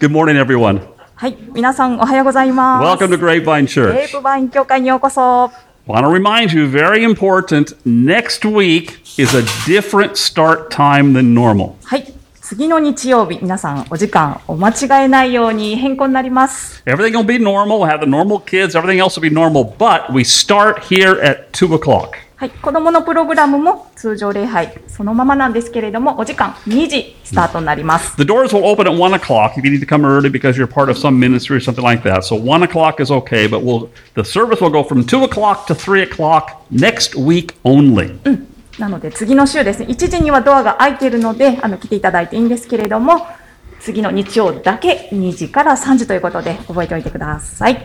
Good morning, everyone. はい、皆さんおはようございます。 Welcome to Grapevine グレー Church. プバイン教会にようこそ。 Want to remind you, very important, next week is a different start time than normal. はい、次の日曜日、皆さんお時間お間違えないように変更になります。 Everything will be normal. We'll have the normal kids. Everything else will be normal. But we start here at 2 o'clock. はい、子供のプログラムも通常礼拝そのままなんですけれども、お時間2時スタートになります。The doors will open at 1 o'clock if you need to come early because you're part of some ministry or something like that. So 1 o'clock is okay, but we'll, the service will go from 2 o'clock to 3 o'clock next week only. なので次の週ですね、1時にはドアが開いているので、あの来ていただいていいんですけれども、次の日曜だけ2時から3時ということで覚えておいてください。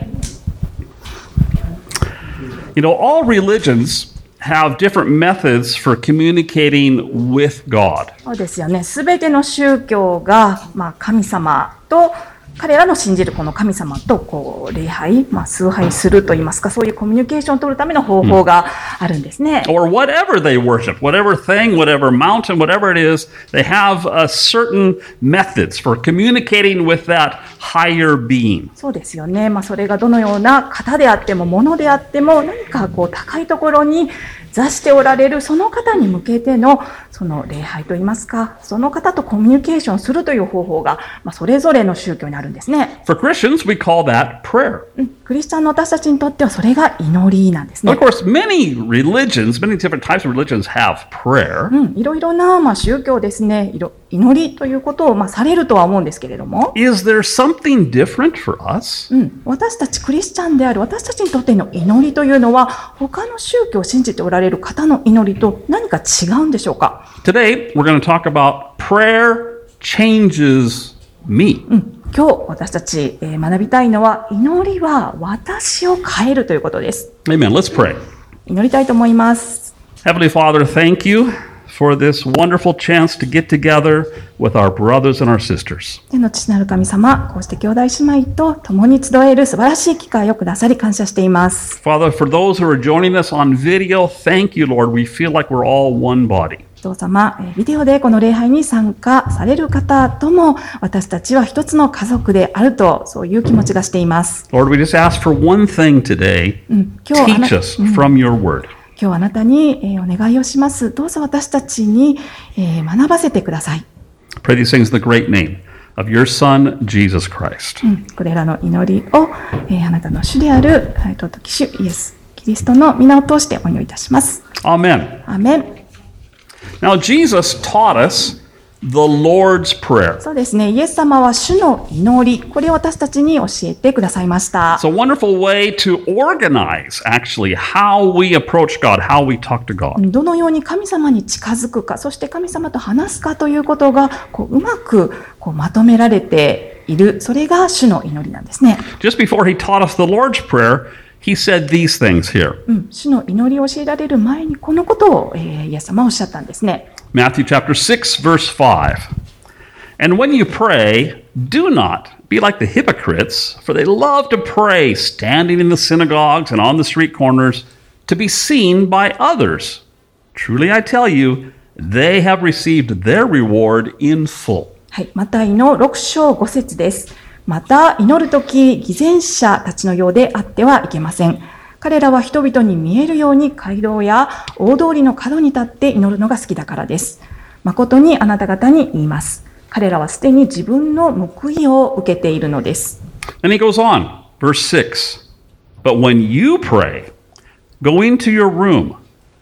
You know, all religions have different methods for communicating with God. そうですよね。すべての宗教が、まあ、神様と、彼らの信じるこの神様とこう礼拝、まあ、崇拝するといいますか、そういうコミュニケーションを取るための方法があるんですね。Or whatever they worship, whatever thing, whatever mountain, whatever it is, they have uh, certain methods for communicating with that higher being. そうですよね。まあ、それがどのような方であっても、物であっても、何かこう高いところに座しておられるその方に向けてのその礼拝といいますか、その方とコミュニケーションするという方法が、まあ、それぞれの宗教にあるんですね。For Christians, we call that prayer. うんクリスチャンの私たちにとってはそれが祈りなんですね Of。course, many religions, many different types of religions have prayer. うん、いろいろな、まあ、宗教ですね、いろ祈りということを、まあ、されるとは思うんですけれども、Is there something different for us? うん、私たちクリスチャンである私たちにとっての祈りというのは、他の宗教を信じておられる方の祈りと何か違うんでしょうか？Today, we're going to talk about prayer changes me. うん、今日私たち、えー学びたいのは、祈りは私を変えるということです。Amen. Let's pray. 祈りたいと思います。Heavenly Father, thank you for this wonderful chance to get together with our brothers and our sisters. 天の父なる神様、こうして兄弟姉妹と共に集える素晴らしい機会をくださり感謝しています。Father, for those who are joining us on video, thank you, Lord. We feel like we're all one body. お父様、えービデオでこの礼拝に参加される方とも、私たちは一つの家族であると、そういう気持ちがしています。Lord, we just ask for one thing today teach us from your word. 今日あなたに、えーお願いをします。どうぞ私たちに、えー学ばせてください。Pray these things in the great name of your Son, Jesus Christ. うんこれらの祈りを、えーあなたの主である、えー尊き主イエス・キリストの皆を通してお祈りいたします。Amen. アーメン。Now, Jesus taught us the Lord's Prayer. そうですね。イエス様は主の祈り、これを私たちに教えてくださいました。It's a wonderful way to organize, actually, how we approach God, how we talk to God. どのように神様に近づくか、そして神様と話すかということがこううまくこうまとめられている、それが主の祈りなんですね。Just before he taught us the Lord's Prayer, he said these things here うん、主の祈りを教えられる前にこのことを、えーイエス様はおっしゃったんですね。Matthew chapter 6, verse 5. And when you pray, do not be like the hypocrites, for they love to pray standing in the synagogues and on the street corners to be seen by others. Truly I tell you, they have received their reward in full. はい、マタイの6章5節です。また祈るとき、偽善者たちのようであってはいけません。 彼らは人々に見えるように街道や大通りの角に立って祈るのが好きだからです。誠にあなた方に言います。彼らはすでに自分の報いを受けているのです。And he goes on, verse 6. But when you pray, go into your room,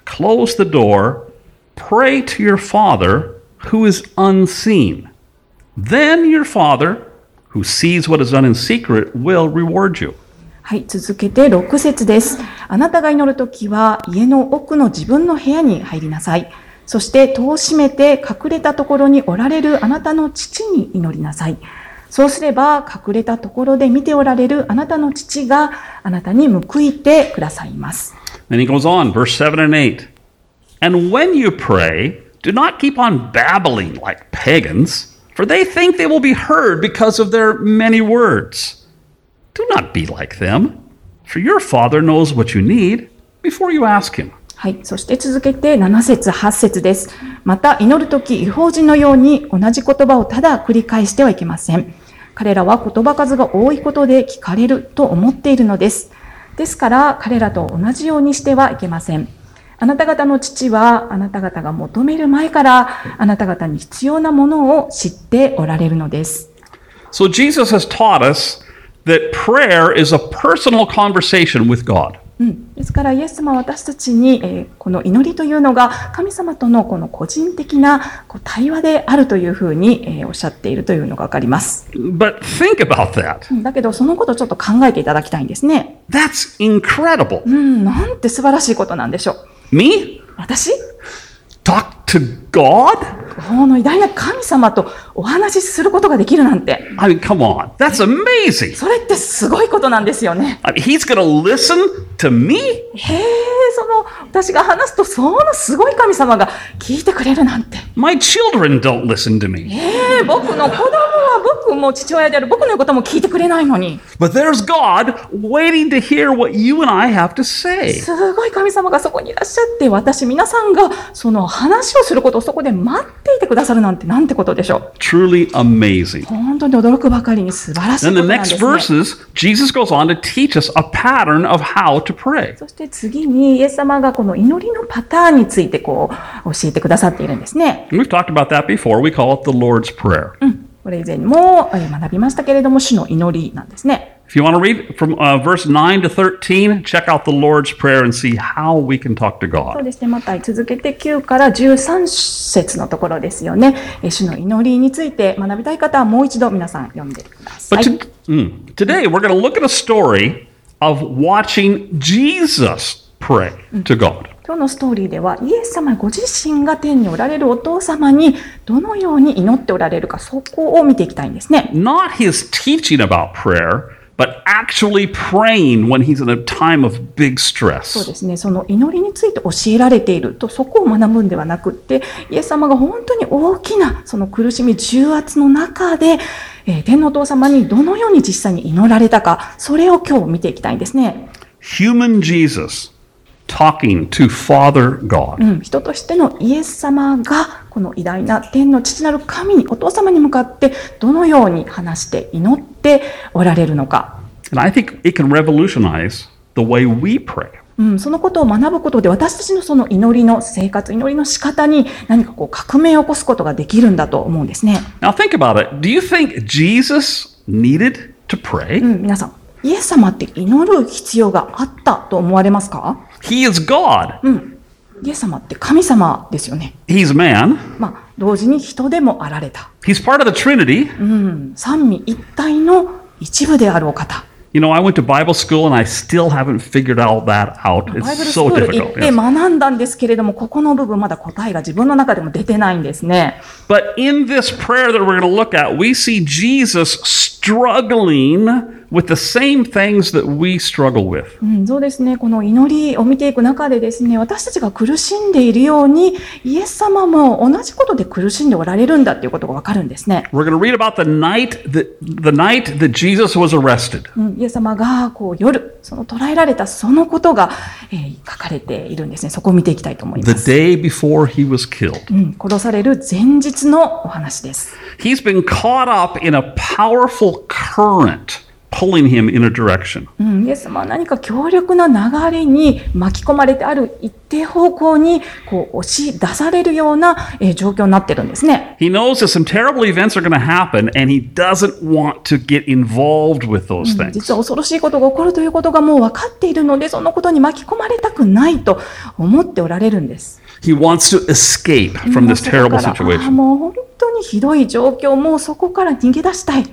close the door, pray to your Father who is unseen. Then your Father, who sees what is done in secret, will reward you. はい、続けて6節です。あなたが祈るときは家の奥の自分の部屋に入りなさい。そして戸を閉めて隠れたところにおられるあなたの父に祈りなさい。そうすれば隠れたところで見ておられるあなたの父があなたに報いてくださいます。Then he goes on, verse 7 and 8. And when you pray, do not keep on babbling like pagans, for they think they will be heard because of their many words. Do not be like them, for your Father knows what you need before you ask Him. はい。そして続けて7節8節です。また祈るとき、違法人のように同じ言葉をただ繰り返してはいけません。彼らは言葉数が多いことで聞かれると思っているのです。ですから彼らと同じようにしてはいけません。あなた方の父はあなた方が求める前からあなた方に必要なものを知っておられるのです。So Jesus has taught us that prayer is a personal conversation with God. うん、ですからイエス様は私たちに、えーこの祈りというのが神様とのこの個人的なこう対話であるというふうに、えーおっしゃっているというのがわかります。But think about that. うんだけどそのことをちょっと考えていただきたいんですね。That's incredible. うん、なんて素晴らしいことなんでしょう。Me? 私？Talk to God? この偉大な神様とお話しすることができるなんて、I mean, come on. That's amazing. それってすごいことなんですよね。I mean, he's to listen to me? へえ、その私が話すとそのすごい神様が聞いてくれるなんて。My children don't listen to me. ええ、僕の子供は僕も父親である僕の言うことも聞いてくれないのに。But there's God waiting to hear what you and I have to say. すごい神様がそこにいらっしゃって、私皆さんがその話をすることをそこで待っていてくださるなんてなんてことでしょう。本当に驚くばかりに素晴らしいです、そして次に、イエス様がこの祈りのパターンについてこう教えてくださっているんですね。これ以前にも学びましたけれども、主の祈りなんですね。If you want to read from uh, verse 9 to 13, check out the Lord's Prayer and see how we can talk to そう God. ですね。また続けて9から13節のところですよね。えー主の祈りについて学びたい方はもう一度皆さん読んでくださ But い。to- mm, today we're going to look at a story of watching Jesus pray to God. 今日のストーリーではイエス様ご自身が天におられるお父様にどのように祈っておられるかそこを見ていきたいんですね。Not his teaching about prayer, but actually praying when he's in a time of big そう stress. ですね。その祈りについて教えられているとそこを学ぶんではなくってイエス様が本当に大きなその苦しみ重圧の中で、えー天のお父様にどのように実際に祈られたかそれを今日見ていきたいんですね。Human Jesus talking to Father God. うん、人としてのイエス様がこの偉大な天の父なる神にお父様に向かってどのように話して祈っておられるのか、And I think it can revolutionize the way we pray. うん、そのことを学ぶことで私たちのその祈りの生活祈りの仕方に何かこう革命を起こすことができるんだと思うんですね、Now think about it. Do you think Jesus needed to pray? うん、皆さんイエス様って祈る必要があったと思われますか、He is God. うん、イエス様って神様ですよね He's man. まあ同時に人でもあられた、He's part of the Trinity. うん、三位一体の一部であるお方 You know, I went to Bible school and I still haven't figured all that out. バイブル It's ス so クール行っ difficult. て yes. 学んだんですけれども、ここの部分まだ答えが自分の中でも出てないんですね。But in this prayer that we're going to look at, we see Jesus struggling with the same things that we struggle with. うん、そうですね。この祈りを見ていく中でですね、私たちが苦しんでいるように、イエス様も同じことで苦しんでおられるんだっていうことがわかるんですね。We're going to read about the night that the night that Jesus was arrested. うん、イエス様がこう夜、その捉えられたそのことが、えー書かれているんですね。そこを見ていきたいと思い The ます。day before he was killed. うん、殺される前日のお話です。He's been caught up in a powerful current pulling him in a direction. うん、イエス様は何か強力な流れに巻き込まれてある一定方向にこう押し出されるような、えー状況になってるんですね。He knows that some terrible events are going to happen and he doesn't want to get involved with those things. 実は恐ろしいことが起こるということがもう分かっているので、そのことに巻き込まれたくないと思っておられるんです。He wants to escape from this terrible situation. もう本当にひどい状況、もうそこから逃げ出したい。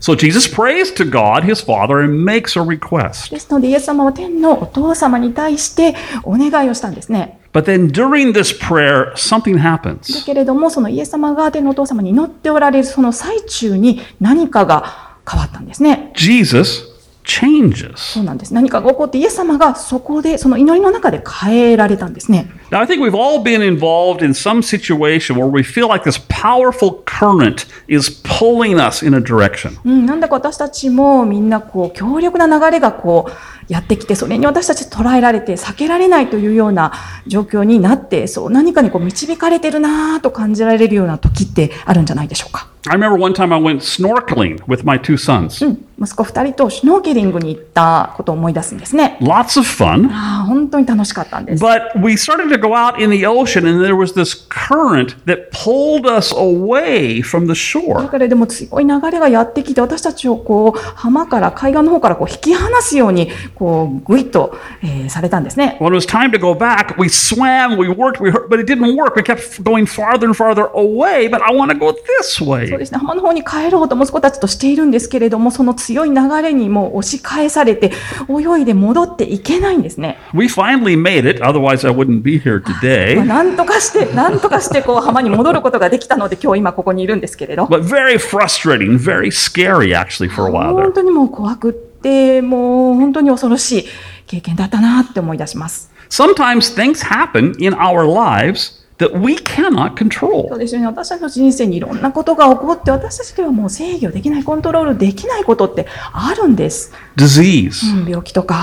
So Jesus prays to God, his Father, and makes a request. ですので、イエス様は天のお父様に対してお願いをしたんですね。But then during this prayer, something だ happens. けれども、そのイエス様が天のお父様に祈っておられるその最中に何かが変わったんですね。Jesus changes. そうなんです。何かが起こってイエス様がそこで、その祈りの中で変えられたんですね。Now, I think we've all been involved in some situation where we feel like this powerful current is pulling us in a direction. うん、なんだか私たちもみんなこう強力な流れがこうやってきて、それに私たち捉えられて避けられないというような状況になって、そう何かにこう導かれてるなぁと感じられるような時ってあるんじゃないでしょうか。I remember one time I went snorkeling with my two sons. うん息子2人とシュノーケリングに行ったことを思い出すんですね。Lots of fun. ああ、本当に楽しかったんです。But we started to go out in the ocean, and there was this current that pulled us away from the だ shore. からでも強い流れがやってきて私たちをこう浜から海岸の方からこう引き離すようにこうぐいっと、えーされたんですね。When it was time to go back, we swam, we worked, we hurt, but it didn't work. We kept going farther and farther away, but I want to go this そう way. ですね浜の方に帰ろうと息子たちとしているんですけれどもその強い流れにもう押し返されて泳いで戻っていけないんですね。We finally made it, otherwise, I wouldn't be here まあ today. なんとかしてなんとかしてこう浜に戻ることができたので今日今ここにいるんですけれど But very frustrating, very scary, actually, for a while 本 there. 当にもう怖くってもう本当に恐ろしい経験だったなって思い出します。Sometimes things happen in our lives that we cannot そ control. うですよね。私たちの人生にいろんなことが起こって、私たちではもう制御できない、コントロールできないことってあるんです。Disease. うん病気とか、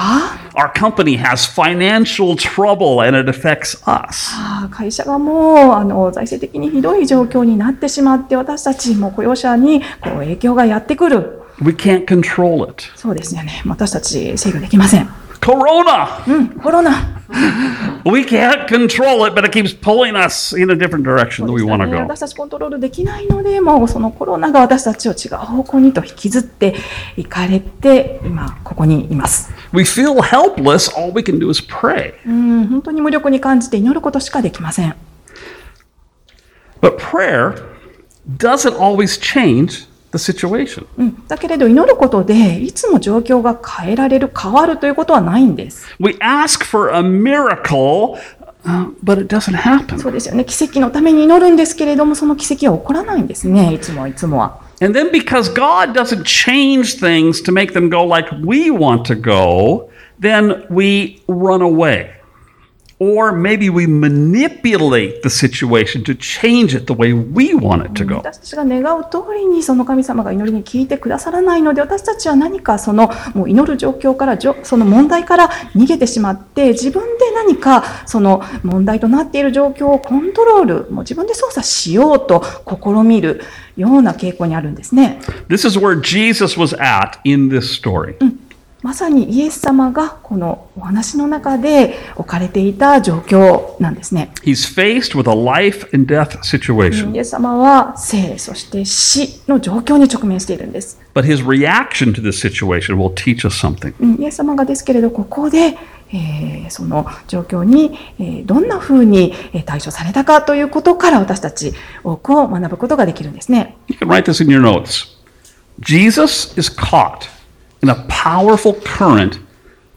Our company has financial trouble and it affects us. あー会社がもうあの財政的にひどい状況になってしまって、私たちも雇用者にこう影響がやってくる。We can't control it. そうですよね。私たち制御できません。Corona. うん、コロナ。We can't control it, but it keeps pulling us in a different direction that we want で to go. 私たちコントロールできないので、もうそのコロナが私たちを違う方向にと引きずっていかれて、今ここにいます。We feel helpless. All we can do is pray. うん、本当に無力に感じて祈ることしかできません。But prayer doesn't always change the situation. うん、だけれど祈ることでいつも状況が変えられる変わるということはないんです We ask for a miracle, uh, but it doesn't happen. そうですよね奇跡のために祈るんですけれどもその奇跡は起こらないんですねいつもはいつもは And then because God doesn't change things to make them go like we want to go, then we run away. Or maybe we manipulate the situation to change it the way we want it to go. 私たちが願う通りにその神様が祈りに聞いてくださらないので私たちは何かそのもう祈る状況からその問題から逃げてしまって自分で何かその問題となっている状況をコントロールもう自分で操作しようと試みるような傾向にあるんですね。This is where Jesus was at in this story. まさにイエス様がこのお話の中で置かれていた状況なんですね。He's faced with a life and death situation, イエス様は生、そして死の状況に直面しているんです。but his reaction to this situation will teach us something. うんイエス様がですけれど、ここで、えーその状況に、えーどんな風にえー対処されたかということから私たち多くを学ぶことができるんですね。You can write this in your notes. Jesus is caught in a powerful current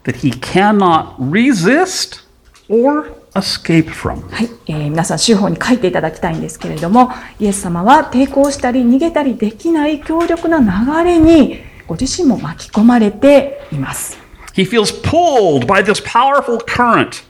that he cannot resist or escape from. はい、えー皆さん、週報に書いていただきたいんですけれども、イエス様は抵抗したり逃げたりできない強力な流れにご自身も巻き込まれています。He feels pulled by this powerful current.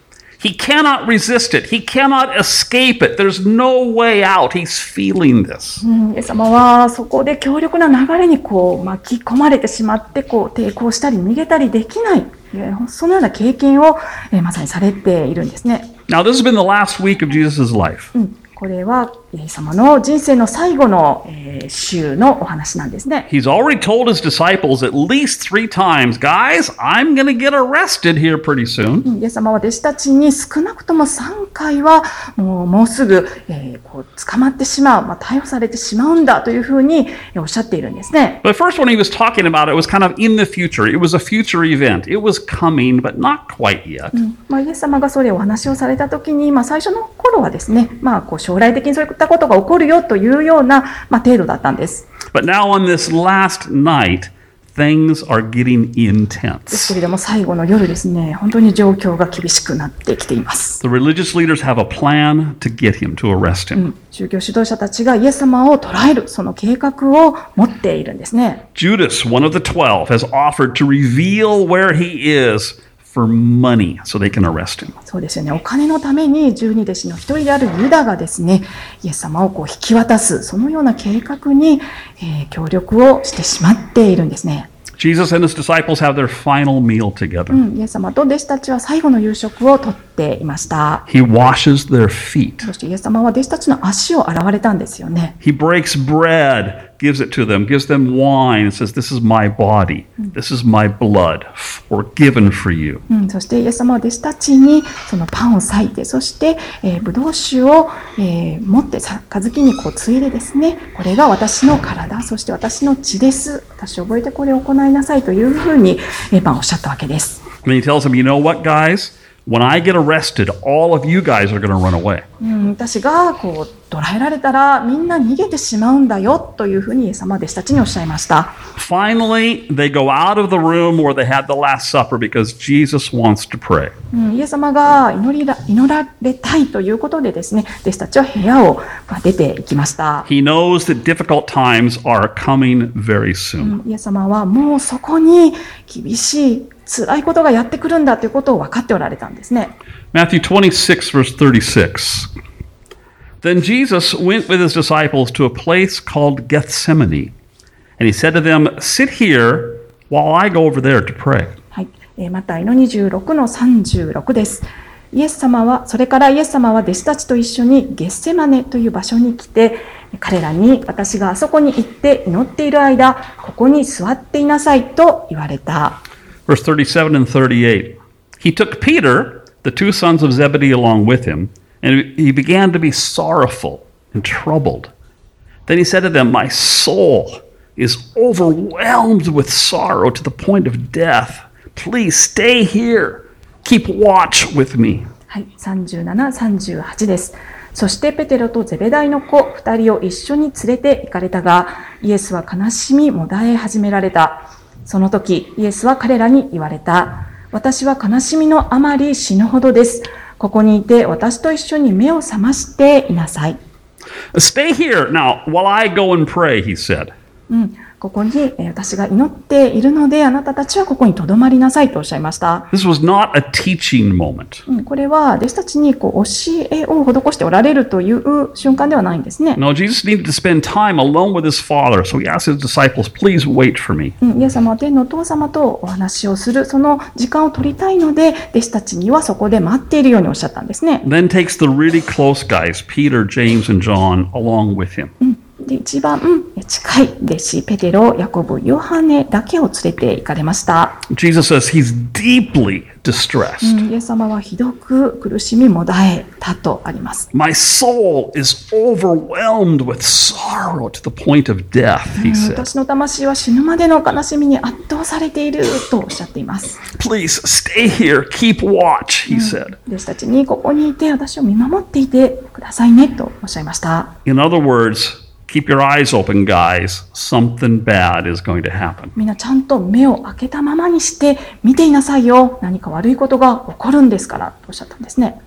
He cannot resist it. He cannot escape it. There's no way out. He's feeling this. うんイエス様はそこで強力な流れにこう巻き込まれてしまってこう抵抗したり逃げたりできない、えーそのような経験を、えーまさにされているんですね。 Now, this has been the last week of Jesus' life. うん、これは イエス様の人生の最後の、えー週のお話なんですね。He's already told his disciples at least three times, guys, I'm going to get arrested here pretty soon. イエス様は弟子たちに少なくとも3回はもうもうすぐ、えーこう捕まってしまう、まあ、逮捕されてしまうんだというふうにえーおっしゃっているんですね。But first, when he was talking about it, was kind of in the future. It was a future event. It was coming, but not quite yet. まあ、イエス様がそれをお話をされたときに、まあ、最初の頃はですね、まあ、こう将来的にそういったことが起こるよというような、まあ、程度だったんです。But now, on this last night, things are getting ですけ intense. れども最後の夜ですね、本当に状況が厳しくなってきています。The religious leaders have a plan to get him, to arrest him. 宗教指導者たちがイエス様を捕らえる、その計画を持っているんですね。Judas, one of the twelve, has offered to reveal where he is for money so they can arrest him. そうですよね。お金のために十二弟子の一人であるユダがですね、イエス様をこう引き渡す、そのような計画に、えー協力をしてしまっているんですね。Jesus and his disciples have their final meal う together. ん、イエス様と弟子たちは最後の夕食をとっていました。He washes their feet. そしてイエス様は弟子たちの足を洗われたんですよね。He breaks bread, gives it to them, gives them wine, and says, This is my body. This is my blood, forgiven for you. うん、そしてイエス様は弟子たちにそのパンを裂いて、そして、えー、ブドウ酒を、えー持って杯にこうついでですね、これが私の体、そして私の血です。私を覚えてこれを行いなさいというふうに、えーまあ、おっしゃったわけです。And he tells them, You know what, guys? When I get arrested, all of you guys are going to run away. うん、私がこう捕らえられたらみんな逃げてしまうんだよというふうにイエス様は弟子たちにおっしゃいました。 Finally, they go out of the room where they had the Last Supper because Jesus wants to pray. うん、イエス様が祈りら祈られたいということでですね、弟子たちは部屋をまあ出ていきました。 He knows that difficult times are coming very soon. イエス様はもうそこに厳しい 辛いことがやってくるんだということを分かっておられたんですね。Matthew 26, verse 36. Then Jesus went with his disciples to a place called Gethsemane, and he said to them, Sit here while I go over there to pray. はい、えーマタイの26の36です。イエス様は、それからイエス様は弟子たちと一緒にゲッセマネという場所に来て、彼らに私があそこに行って祈っている間、ここに座っていなさいと言われた。Verse 37 and 38. He took Peter, the two sons of Zebedee, along with him, and he began to be sorrowful and troubled. Then he said to them, My soul is overwhelmed with sorrow to the point of death. Please stay here. Keep watch with me. はい、37、38です。そしてペテロとゼベダイの子2人を一緒に連れて行かれたが、イエスは悲しみもだえ始められた。 その時、イエスは彼らに言われた。私は悲しみのあまり死ぬほどです。ここにいて私と一緒に目を覚ましていなさい。Stay here now while I go and pray, he said. うん、ここにえー私が祈っているので、あなたたちはここに留まりなさいとおっしゃいました。This was not a teaching moment. うん、これは弟子たちにこう教えを施しておられるという瞬間ではないんですね。No, Jesus needed to spend time alone with his Father, so he asked his disciples, Please wait for me. うんイエス様は天のお父様とお話をする、その時間を取りたいので、弟子たちにはそこで待っているようにおっしゃったんですね。Then takes the really close guys, Peter, James, and John, along with him. で一番うん近い弟子、ペテロ、ヤコブ、ヨハネだけを連れて行かれました。Jesus says he's deeply distressed. うんイエス様はひどく苦しみもだえたとあります。My soul is overwhelmed with sorrow to the point of death, he うん said. 私の魂は死ぬまでの悲しみに圧倒されているとおっしゃっています。Please stay here, keep watch, he said. 弟子たちにここにいて私を見守っていてくださいねとおっしゃいました。In other words, keep your eyes open, guys. Something bad is going to happen. みんなちゃんと目を開けたままにして見ていなさいよ。何か悪いことが起こるんですからとおっしゃったんですね。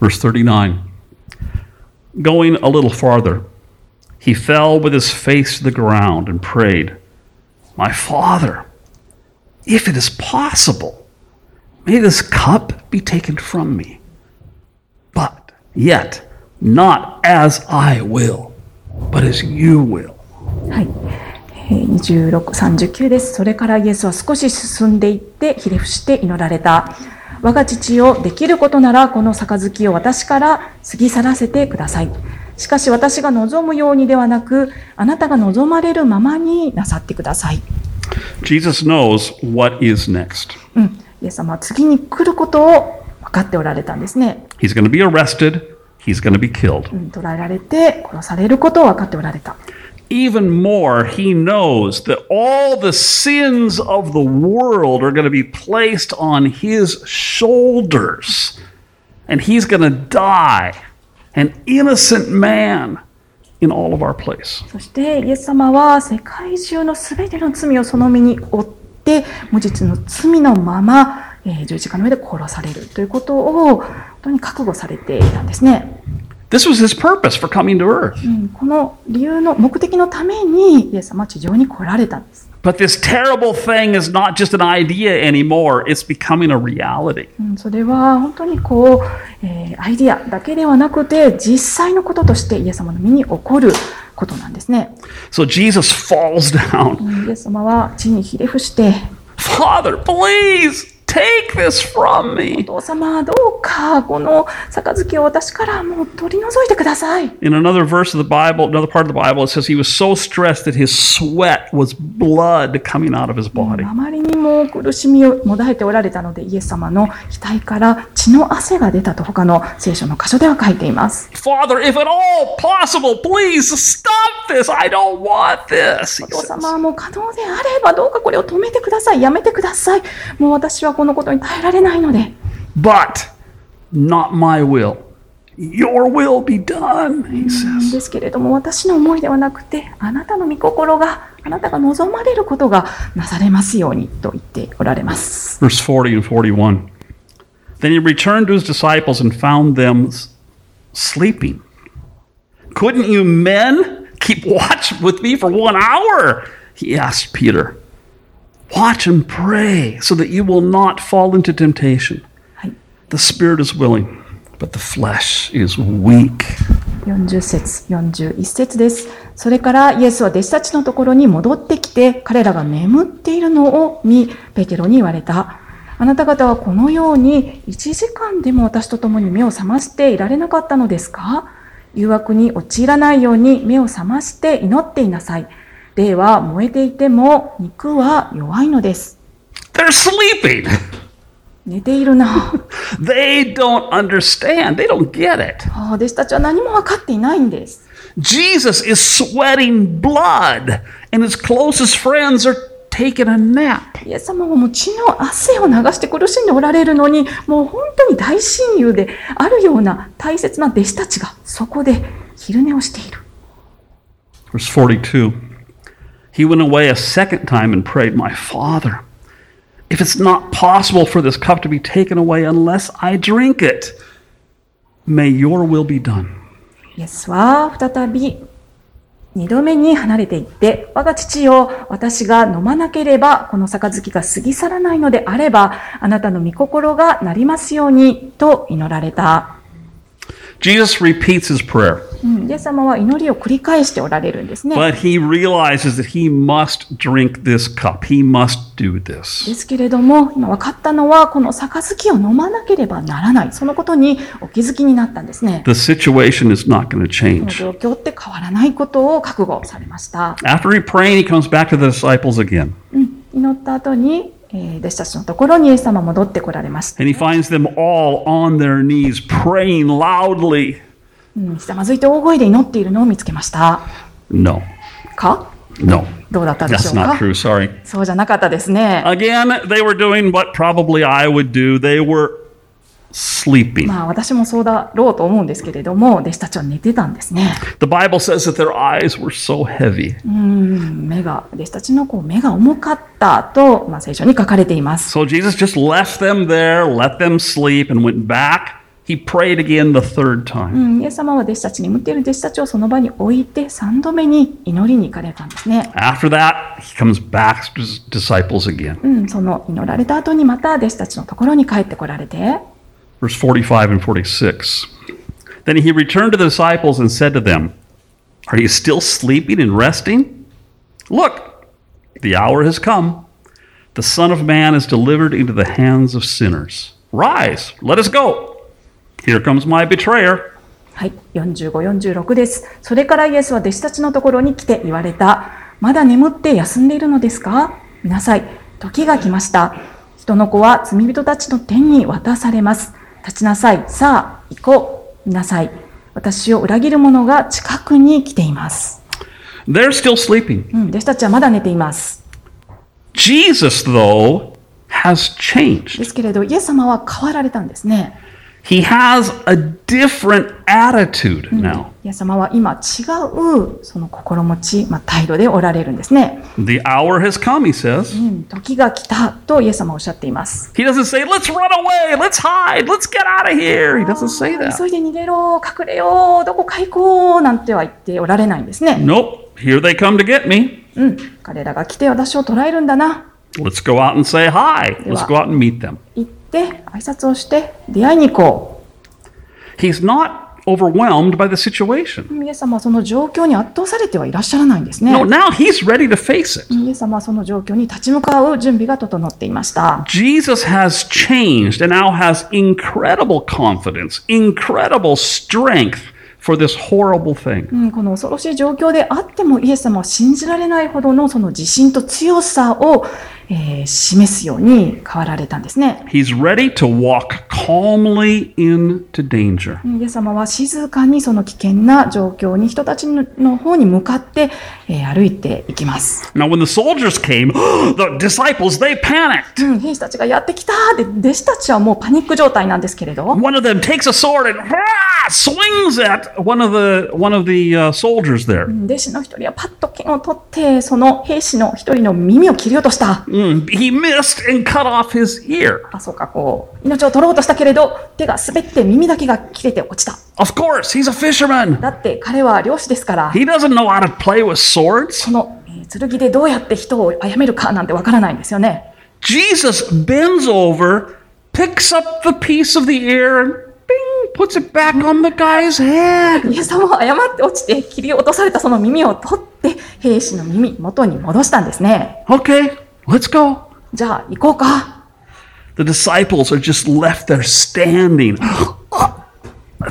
Verse 39. Going a little farther, he fell with his face to the ground and prayed, My Father, if it is possible, may this cup be taken from me. But yet, not as I will, But as you will. はい。えー26、39です。それからイエスは少し進んでいって、ひれ伏して祈られた。我が父よ、できることならこの杯を私から過ぎ去らせてください。しかし私が望むようにではなく、あなたが望まれるままになさってください。Jesus knows what is next. うん。イエス様は次に来ることを分かっておられたんですね。He's going to be arrested, he's going to be killed. うん捕らえられて殺されることを分かっておられた。Even more, he knows that all the sins of the world are going to be placed on his shoulders. And he's going to die, an innocent man, in all of our place. そしてイエス様は世界中のすべての罪をその身に負って無実の罪のまま、えー十字架の上で殺されるということを本当に覚悟されていたんですね。This was his purpose for coming to earth. うんこの理由の目的のためにイエス様は地上に来られたんです。But this terrible thing is not just an idea anymore, it's becoming a reality. うんそれは本当にこう、えーアイディアだけではなくて実際のこととしてイエス様の身に起こることなんですね。So Jesus falls down. うんイエス様は地にひれ伏して、Father, please take this from お me. 父様どうかこの杯を私からもう取り除いてください。 In another verse of the Bible, another part of the Bible, it says he was so stressed that his sweat was blood coming out of his body. あまりに も苦しみをもだえておられたのでイエス様の額から血の汗が出たと他の聖書の箇所では書いています。Father, if at all possible, please stop this. I don't want this. お父.様はもう可能であればどうかこれを止めてください。やめてください。もう私はこのことに耐えられないので。But not my will. Your will be done, he says. ですけれども私の思いではなくてあなたの御心があなたが望まれることがなされますようにと言っておられます。 Verse 40 and 41. Then he returned to his disciples and found them s- sleeping. Couldn't you men keep watch with me for one hour? He asked Peter. Watch and pray so that you will not fall into temptation. はい、 The spirit is willing, but the flesh is weak. 40節41節です。 それからイエスは弟子たちのところに戻ってきて彼らが眠っているのを見ペテロに言われた。あなた方はこのように1時間でも私と共に目を覚ましていられなかったのですか？誘惑に陥らないように目を覚まして祈っていなさい。霊は燃えていても肉は弱いのです。They're sleeping. 寝ているな。They don't understand. They don't get it. 弟子たちは何も分かっていないんです。Jesus is sweating blood, and his closest friends are taking a nap. イエス様はもう血の汗を流して苦しんでおられるのに、もう本当に大親友であるような大切な弟子たちがそこで昼寝をしている。 Verse 42 He went away a second time and prayed, My Father, if it's not possible for this cup to be taken away unless I drink it, may your will be done. イエスは再び二度目に離れていって、我が父よ、私が飲まなければ、この杯が過ぎ去らないのであれば、あなたの御心がなりますように、と祈られた。Jesus repeats his prayer, うんイエス様は祈りを繰り返しておられるんですね。but he realizes that he must drink this cup. He must do this. ですけれども、今分かったのは、この杯を飲まなければならない。そのことにお気づきになったんですね。The situation is not going to change. 状況って変わらないことを覚悟されました。After he prayed, he comes back to the disciples again. うん、祈った後に、えー弟子たちのところにイエス様戻ってこられました。And he finds them all on their knees praying loudly. うん、ひざまずいて大声で祈っているのを見つけました。No, か no, どうだったでし that's ょう not か true. Sorry. そうじゃなかったですね。Again, they were doing what probably I would do. They were sleeping. まあ私もそうだろうと思うんですけれども、弟子たちは寝てたんですね。The Bible says that their eyes were so heavy. うん、目が、弟子たちのこう目が重かったと、まあ聖書に書かれています。So Jesus just left them there, let them sleep, and went back. He prayed again the third う time. ん、イエス様は弟子たちに、眠っている弟子たちをその場に置いて、3度目に祈りに行かれたんですね。After that, he comes back to his disciples again. うん、その祈られた後にまた弟子たちのところに帰ってこられて、Verse 45 and 46. Then he returned to the disciples and said to them, Are you still sleeping and resting? Look, the hour has come. The Son of Man is delivered into the hands of sinners. Rise, let us go. Here comes my betrayer. はい、45、46です。それからイエスは弟子たちのところに来て言われた。まだ眠って休んでいるのですか見なさい。時が来ました。人の子は罪人たちの手に渡されます。立ちなさい。さあ、行こう。見なさい。私を裏切る者が近くに来ています。They're still sleeping. うん、弟子たちはまだ寝ています。Jesus, though, has changed. ですけれど、イエス様は変わられたんですね。He has a different attitude now. イエス様は今違うその心持ち、まあ、態度でおられるんですね。The hour has come, he says. うん、時が来たとイエス様はおっしゃっています。He doesn't say, let's run away, let's hide, let's get out of here. He doesn't say that. 急いで逃げろ、隠れよう、どこか行こうなんては言っておられないんですね。Nope, here they come to get me. うん、彼らが来て私を捕らえるんだな。Let's go out and say hi. Let's go out and meet them. 行って、挨拶をして、出会いに行こ He's not overwhelmed by the situation. う。イエス様はその状況に圧倒されてはいらっしゃらないんですね。No, now he's ready to face it. イエス様はその状況に立ち向かう準備が整っていました。Jesus has changed and now has incredible confidence, incredible strength for this horrible thing. うん、この恐ろしい状況であってもイエス様は信じられないほどのその自信と強さを、えー示すように変わられたんですね。He's ready to walk calmly into danger. イエス様は静かにその危険な状況に人たちの方に向かって、えー歩いていきます。Now, when the soldiers came, the disciples, they panicked. うん、兵士たちがやってきたで弟子たちはもうパニック状態なんですけれど、One of them takes a sword and swings at one of the one of the uh, soldiers there. 弟子の一人はパッと剣を取って、その兵士の一人の耳を切り落とした。Mm, he missed and cut off his ear. あ、そうか、こう、命を取ろうとしたけれど、手が滑って耳だけが切れて落ちた。Of course, he's a fisherman. だって彼は漁師ですから、He doesn't know how to play with swords. この、えー剣でどうやって人を殺めるかなんてわからないんですよね。Jesus bends over, picks up the piece of the ear, and puts it back on the guy's head. イエス様は誤って落ちて切り落とされたその耳を取って、兵士の耳元に戻したんですね。Okay, let's go. じゃあ行こうか。The disciples are just left there standing.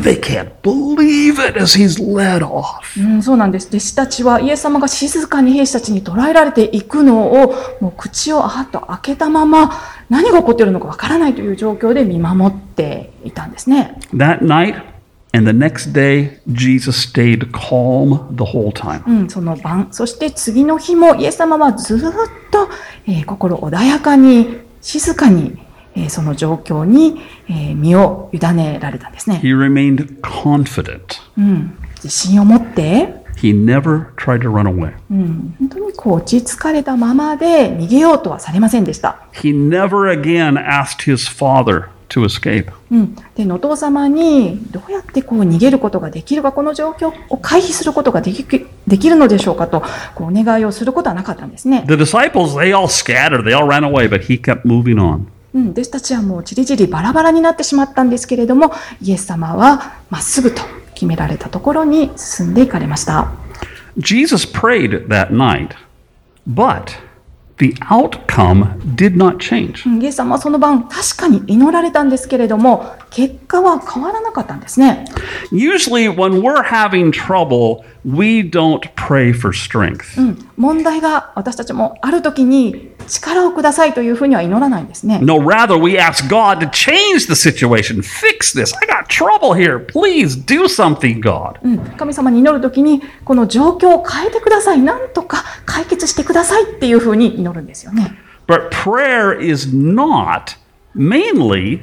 They can't believe it as he's led off. うん、そうなんです。弟子たちはイエス様が静かに兵士たちに捕らえられていくのを、もう口をあっと開けたまま、何が起こっているのかわからないという状況で見守っていたんですね。That night and the next day, Jesus stayed calm the whole time. うん、その晩、そして次の日もイエス様はずっと、えー心穏やかに、静かに、えーその状況に、えー身を委ねられたんですね。He remained confident. うん、自信を持って、He never tried to run away. うん、本当にこう落ち着かれたままで逃げようとはされませんでした。He never again asked his father to escape. うん、でお父様にどうやってこう逃げることができるかこの状況を回避することができできるのでしょうかとこうお願いをすることはなかったんですね。The disciples, they all scattered, they all ran away, but he kept moving on. うん、弟子たちはもうちりぢりバラバラになってしまったんですけれどもイエス様はまっすぐと決められたところに進んでいかれました。Jesus prayed that night, but the outcome did not change. うんイエス様はその晩確かに祈られたんですけれども結果は変わらなかったんですね。Usually, when we're having trouble, we don't pray for strength. うん、問題が私たちもある時に力をくださいというふうには祈らないんですね。No, rather, we ask God to change the situation, fix this. I got trouble here. Please do something, God. うん、神様に祈るときに、この状況を変えてください、なんとか解決してくださいっていうふうに祈るんですよね。But prayer is not mainly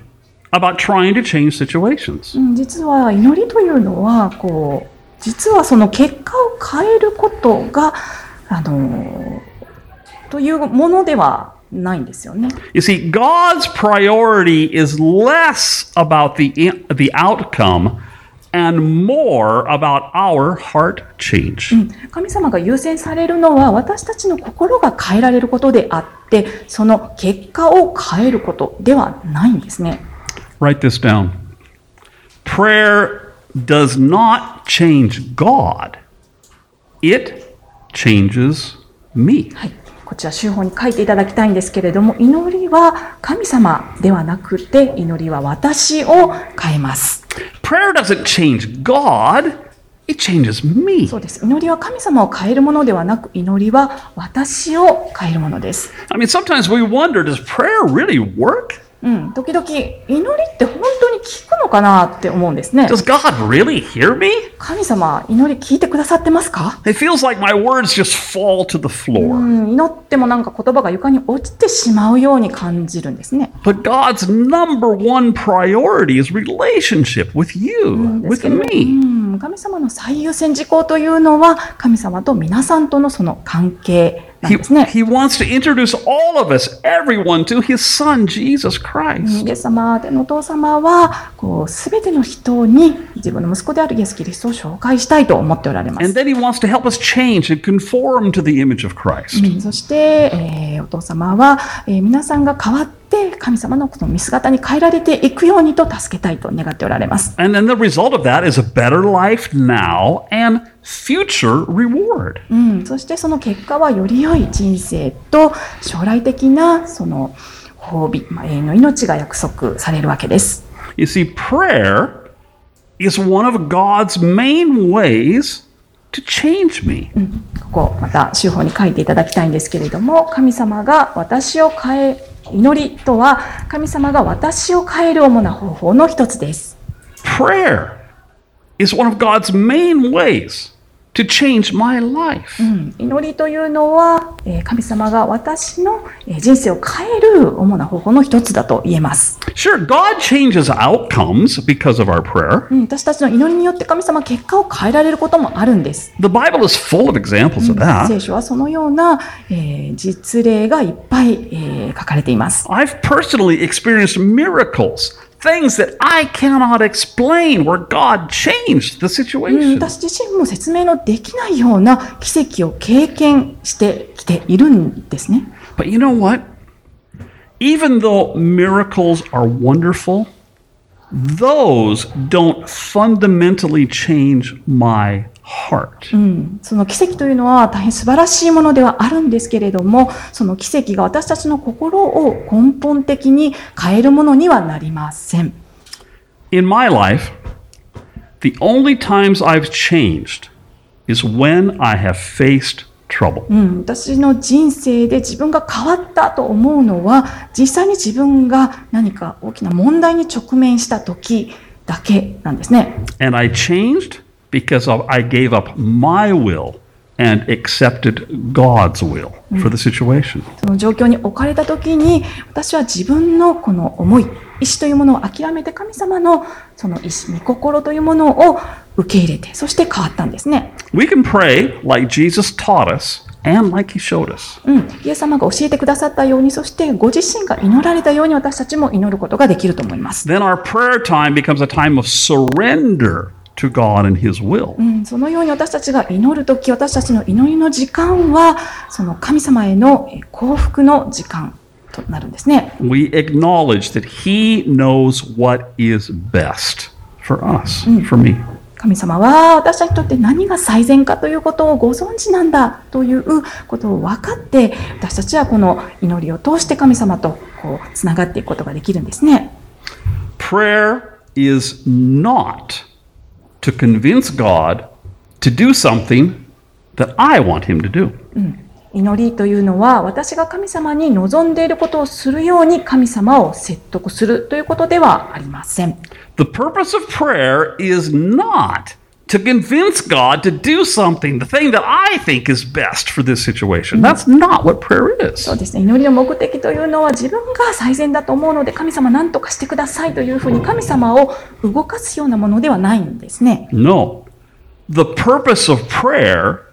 about trying to change situations. うん、実は祈りというのは、こう、実はその結果を変えることが、あのというものではないんですよね。You see, God's priority is less about the, the outcome and more about our heart change. うん神様が優先されるのは私たちの心が変えられることであって、その結果を変えることではないんですね。Write this down. Prayer does not change God, it changes me. はい、こちら週報に書いていただきたいんですけれども祈りは神様ではなくて祈りは私を変えます Prayer doesn't change God, it changes me. そうです祈りは神様を変えるものではなく祈りは私を変えるものです、I mean, sometimes we wonder does prayer really work? うん、時々祈りって本当に聞くのかなって思うんですね。神様、祈り聞いてくださってますか？祈ってもなんか言葉が床に落ちてしまうように感じるんですね。神様の最優先事項というのは神様と皆さんとのその関係。なん He, ですね。he wants to introduce all of us, everyone, to his son, Jesus Christ. イエス様でのお父様は、こう、すべての人に自分の息子であるイエス・キリストを紹介したいと思っておられま And す。then he wants to help us change and conform to the image of Christ. うんそして、えーお父様は、えー皆さんが変わって神様のこの見姿に変えられていくようにと助けたいと願っておられます。And then the result of that is a better life now and future reward. うん、そしてその結果はより良い人生と将来的なその褒美、まあ、永遠の命が約束されるわけです。You see, prayer is one of God's main ways to change me. ここまた手法に書いていただきたいんですけれども神様が私を変え祈りとは神様が私を変える主な方法の一つです。Prayer is one of God's main ways to change my life. うん祈りというのは、えー神様が私のえー人生を変える主な方法の一つだと言えます。Sure, God changes outcomes because of our prayer. うん私たちの祈りによって神様は結果を変えられることもあるんです。The Bible is full of examples of 聖 that. 書はそのような、えー実例がいっぱい、えー書かれています。I've personally experienced miracles, things that I cannot explain, where God changed the うん situation. 私自身も説明のできないような奇跡を経験してきているんですね。 But you know what? Even though miracles are wonderful, those don't fundamentally change my heart. うんその奇跡というのは大変素晴らしいものではあるんですけれども、その奇跡が私たちの心を根本的に変えるものにはなりません。In my life, the only times I've changed is when I have faced. うん、私の人生で自分が変わったと思うのは、実際に自分が何か大きな問題に直面した時だけなんですね。And I changed because of, I gave up my will and accepted God's will for the situation. その状況に置かれた時に私は自分のこの思い意志というものを諦めて神様のその意志御心というものを受け入れてそして変わったんですね、We can pray like Jesus taught us and like he showed us. うん、イエス様が教えてくださったようにそしてご自身が祈られたように私たちも祈ることができると思います、Then our prayer time becomes a time of surrender to God and his will. うん、そのように私たちが祈る時私たちの祈りの時間はその神様へのえ幸福の時間となるんですね We acknowledge that he knows what is best for us, for me. 神様は私たちにとって何が最善かということをご存知なんだということを分かって私たちはこの祈りを通して神様とこうつながっていくことができるんですね。Prayer is not to convince God to do something that I want him to do. 祈りというのは私が神様に望んでいることをするように神様を説得するということではありません。The purpose of prayer is not to convince God to do something, the thing that I think is best for this situation. That's not what prayer is. そうですね祈りの目的というのは自分が最善だと思うので神様何とかしてくださいというふうに神様を動かすようなものではないんですね。No. The purpose of prayer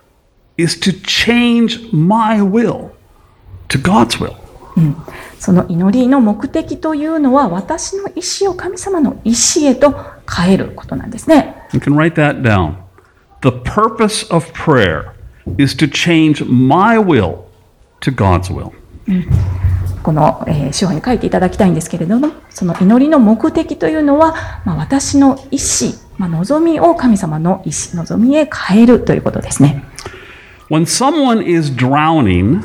is to change my will to God's will. その祈りの目的というのは私の意思を神様の意思へと変えることなんですね。You can write that down. The purpose of prayer is to change my will to God's will. この、えー手法に書いていただきたいんですけれども、その祈りの目的というのは、まあ、私の意思、まあ、望みを神様の意思、望みへ変えるということですね。When someone is drowning,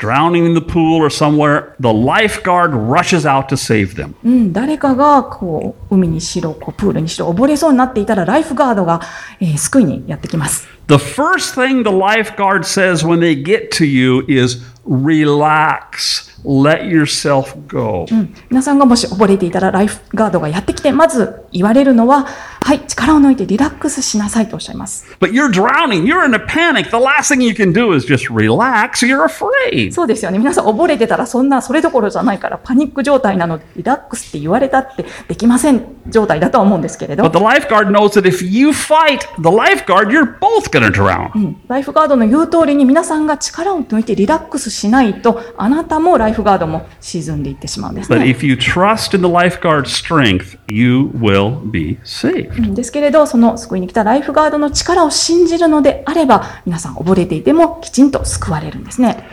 drowning in the pool or somewhere, the lifeguard rushes out to save them. うん、誰かがこう海にしろ、こうプールにしろ溺れそうになっていたら、ライフガードが、えー救いにやってきます。The first thing the lifeguard says when they get to you is relax, let yourself go. 皆さんがもし溺れていたらライフガードがやってきてまず言われるのはははい、力を抜いてリラックスしなさいとおっしゃいます。But you're drowning. You're in a panic. The last thing you can do is just relax. You're afraid. そうですよね。皆さん溺れてたらそんなそれどころじゃないからパニック状態なのでリラックスって言われたってできません状態だとは思うんですけれど But、the lifeguard knows that if you fight the lifeguard, you're both to drown. うんライフガードの言う通りに皆さんが力を抜いてリラックスしないとあなたもライフガードも沈んでいってしまうんです But ね。if you trust in the lifeguard's strength, you will be saved. うんですけれど、その救いに来たライフガードの力を信じるのであれば、皆さん溺れていてもきちんと救われるんですね。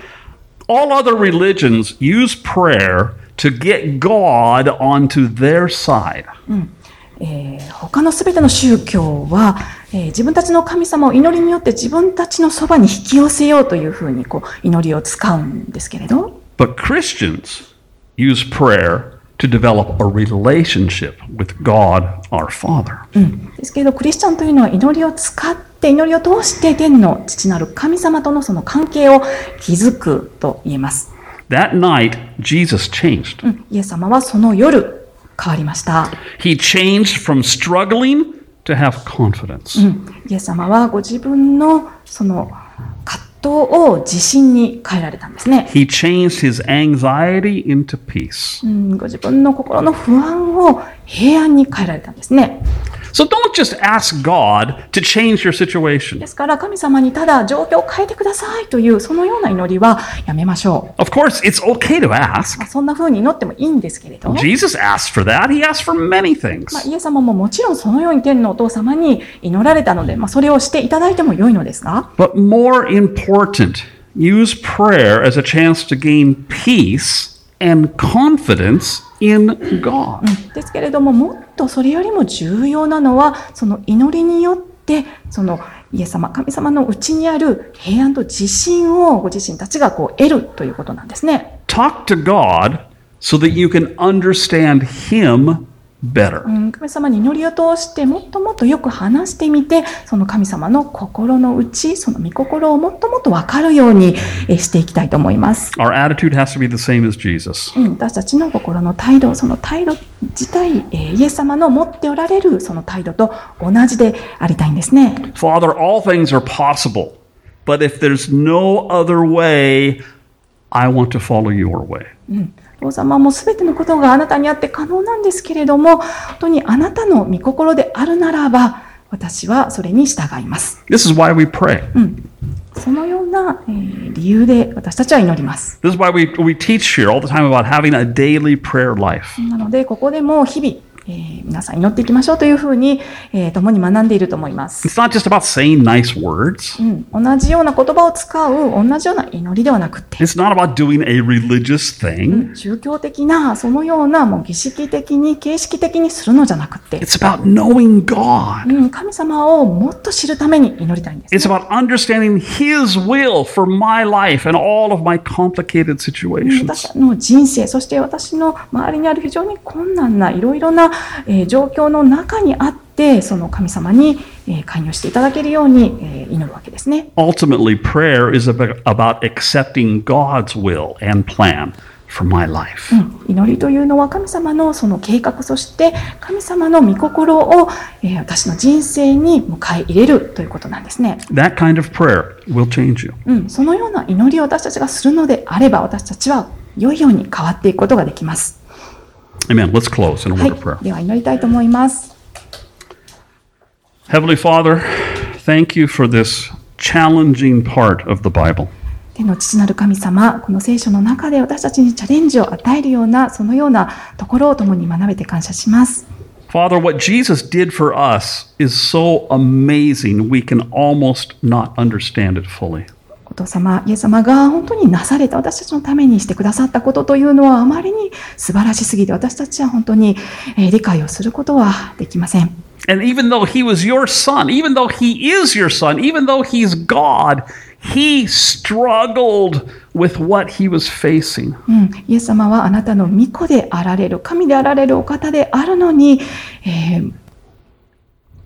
All other religions use prayer to get God onto their side. えー他のすべての宗教は、えー自分たちの神様を祈りによって自分たちのそばに引き寄せようというふうにこう祈りを使うんですけれど、But Christians use prayer to develop a relationship with God our Father. ですけれどクリスチャンというのは祈りを使って祈りを通して天の父なる神様とのその関係を築くと言えます。That night, Jesus changed. うんイエス様はその夜変わりました。He changed from struggling to have confidence. イエス様はご自分のその葛藤を自信に変えられたんですね。He changed his anxiety into peace. うんご自分の心の不安を平安に変えられたんですね。So don't just ask God to change your situation. ですから神様にただ状況を変えてくださいというそのような祈りはやめましょ Of course, it's okay to ask. そんな風に祈ってもいいんですけれど、ま Jesus asked for that. He asked for many things. あ、イエス様ももちろんそのように天のお父様に祈られたので、まあ、それをしていただいても良いのですが、But more important, use prayer as a chance to gain peace and confidence in God. ですけれどももっとそれよりも重要なのはその祈りによってそのイエス様神様のうちにある平安と自信をご自身たちがこう得るということなんですね。Talk to God so that you can understand Him better. うん、神様に祈りを通してもっともっとよく話してみてその神様の心の内その御心をもっともっと分かるようにえーしていきたいと思います。Our attitude has to be the same as Jesus. うん、私たちの心の態度その態度自体、えーイエス様の持っておられるその態度と同じでありたいんですね。Father, all things are possible, but if there's no other way, I want to follow your way. 王様もすべてのことがあなたにあって可能なんですけれども、本当にあなたの御心であるならば、私はそれに従います。This is why we pray. そのような、えー理由で私たちは祈ります。This is why we, we teach here all the time about having a daily prayer life. なので、ここでも日々、えー皆さん祈っていきましょうというふうに、えー共に学んでいると思います。It's not just about saying nice words. うん、同じような言葉を使う、同じような祈りではなくて、It's not about doing a religious thing. 宗教的な、そのような、もう儀式的に、形式的にするのじゃなくて、It's about knowing God. うん、神様をもっと知るために祈りたいんです。It's about understanding His will for my life and all of my complicated 私 situations. の人生、そして私の周りにある非常に困難ないろいろな、えー状況の中にあって、その神様に、えー関与していただけるように、えー祈るわけですね。Ultimately, prayer is about, about accepting God's will and plan for my life. うん祈りというのは神様のその計画、そして神様の御心を、えー私の人生に迎え入れるということなんですね。That kind of prayer will change you. うん、そのような祈りを私たちがするのであれば、私たちは良いように変わっていくことができます。Amen. Let's close in a は word of prayer. い、では祈りたいと思います。Heavenly Father, thank you for this challenging part of the Bible. 天の父なる神様、この聖書の中で私たちにチャレンジを与えるような、そのようなところを共に学べて感謝します。Father, what Jesus did for us is so amazing, we can almost not understand it fully. お父様、イエス様が本当になされた私たちのためにしてくださったことというのはあまりに素晴らしすぎて私たちは本当にえー理解をすることはできません。And even though he was your son, even though he is your son, even though he's God, he struggled with what he was facing. うん、イエス様はあなたの御子であられる、神であられるお方であるのに、えー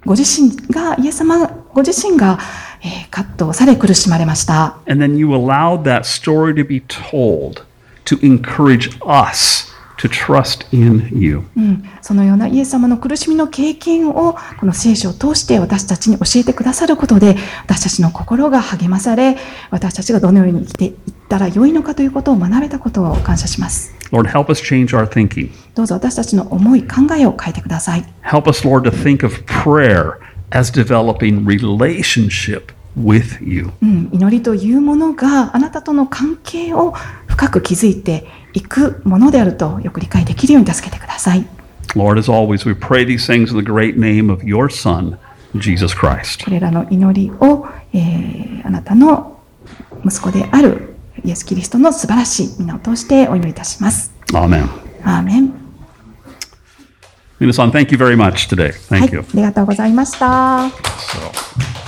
ご自身が、イエス様ご自身が、えー葛藤され苦しまれました。And then you allowed that story to be told to encourage us to trust in you. うん、そのようなイエス様の苦しみの経験をこの聖書を通して私たちに教えてくださることで私たちの心が励まされ私たちがどのように生きていったらよいのかということを学べたことを感謝します。Lord, help us change our thinking. どうぞ私たちの思い、考えを変えてください。Help us, Lord, to think of prayer as developing relationship with you. りというものがあなたとの関係を深く築いていくものであるとよく理解できるように助けてください。Lord, as always, we pray these things in the great name of your Son, Jesus Christ. これらの祈りを、えー、あなたの息子であるイエス・キリストの素晴らしい皆を通してお祈りいたします。アーメン。アーメン。Minasan, thank you very much today. はい、 Thank you. ありがとうございました。 So.